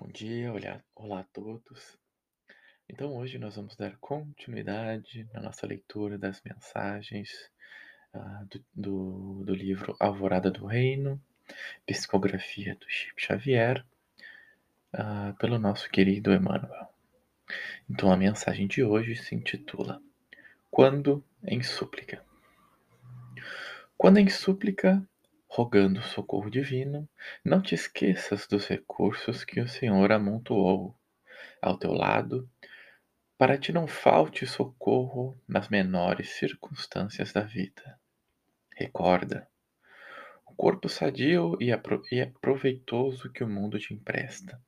Bom dia, olá, olá a todos. Então, hoje nós vamos dar continuidade na nossa leitura das mensagens ah, do, do, do livro Alvorada do Reino, Psicografia do Chico Xavier, ah, pelo nosso querido Emmanuel. Então, a mensagem de hoje se intitula Quando em súplica. Quando em súplica, rogando socorro divino, não te esqueças dos recursos que o Senhor amontoou ao teu lado, para que não falte socorro nas menores circunstâncias da vida. Recorda, o corpo sadio e aproveitoso que o mundo te empresta,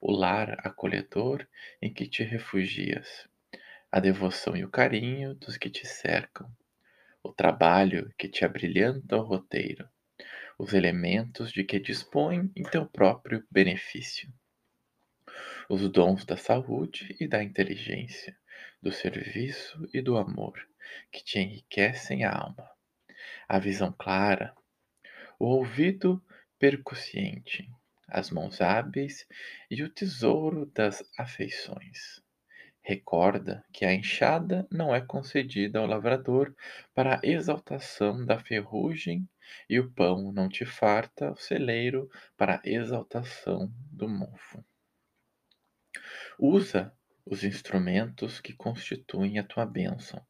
o lar acolhedor em que te refugias, a devoção e o carinho dos que te cercam, o trabalho que te abrilhanta o roteiro, os elementos de que dispõe em teu próprio benefício. Os dons da saúde e da inteligência, do serviço e do amor, que te enriquecem a alma. A visão clara, o ouvido percussiente, as mãos hábeis e o tesouro das afeições. Recorda que a enxada não é concedida ao lavrador para a exaltação da ferrugem, e o pão não te farta o celeiro para a exaltação do mofo. Usa os instrumentos que constituem a tua bênção.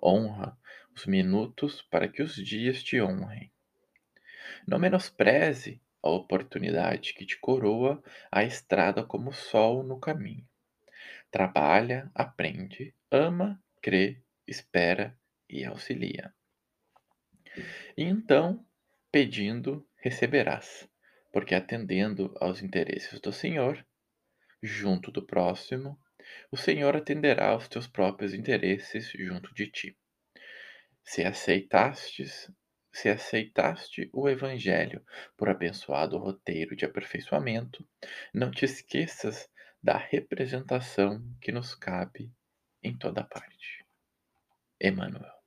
Honra os minutos para que os dias te honrem. Não menospreze a oportunidade que te coroa a estrada como sol no caminho trabalha, aprende, ama, crê, espera e auxilia. E então, pedindo, receberás, porque atendendo aos interesses do Senhor, junto do próximo, o Senhor atenderá aos teus próprios interesses junto de ti. Se aceitastes, se aceitaste o Evangelho por abençoado roteiro de aperfeiçoamento, não te esqueças da representação que nos cabe em toda parte. Emmanuel.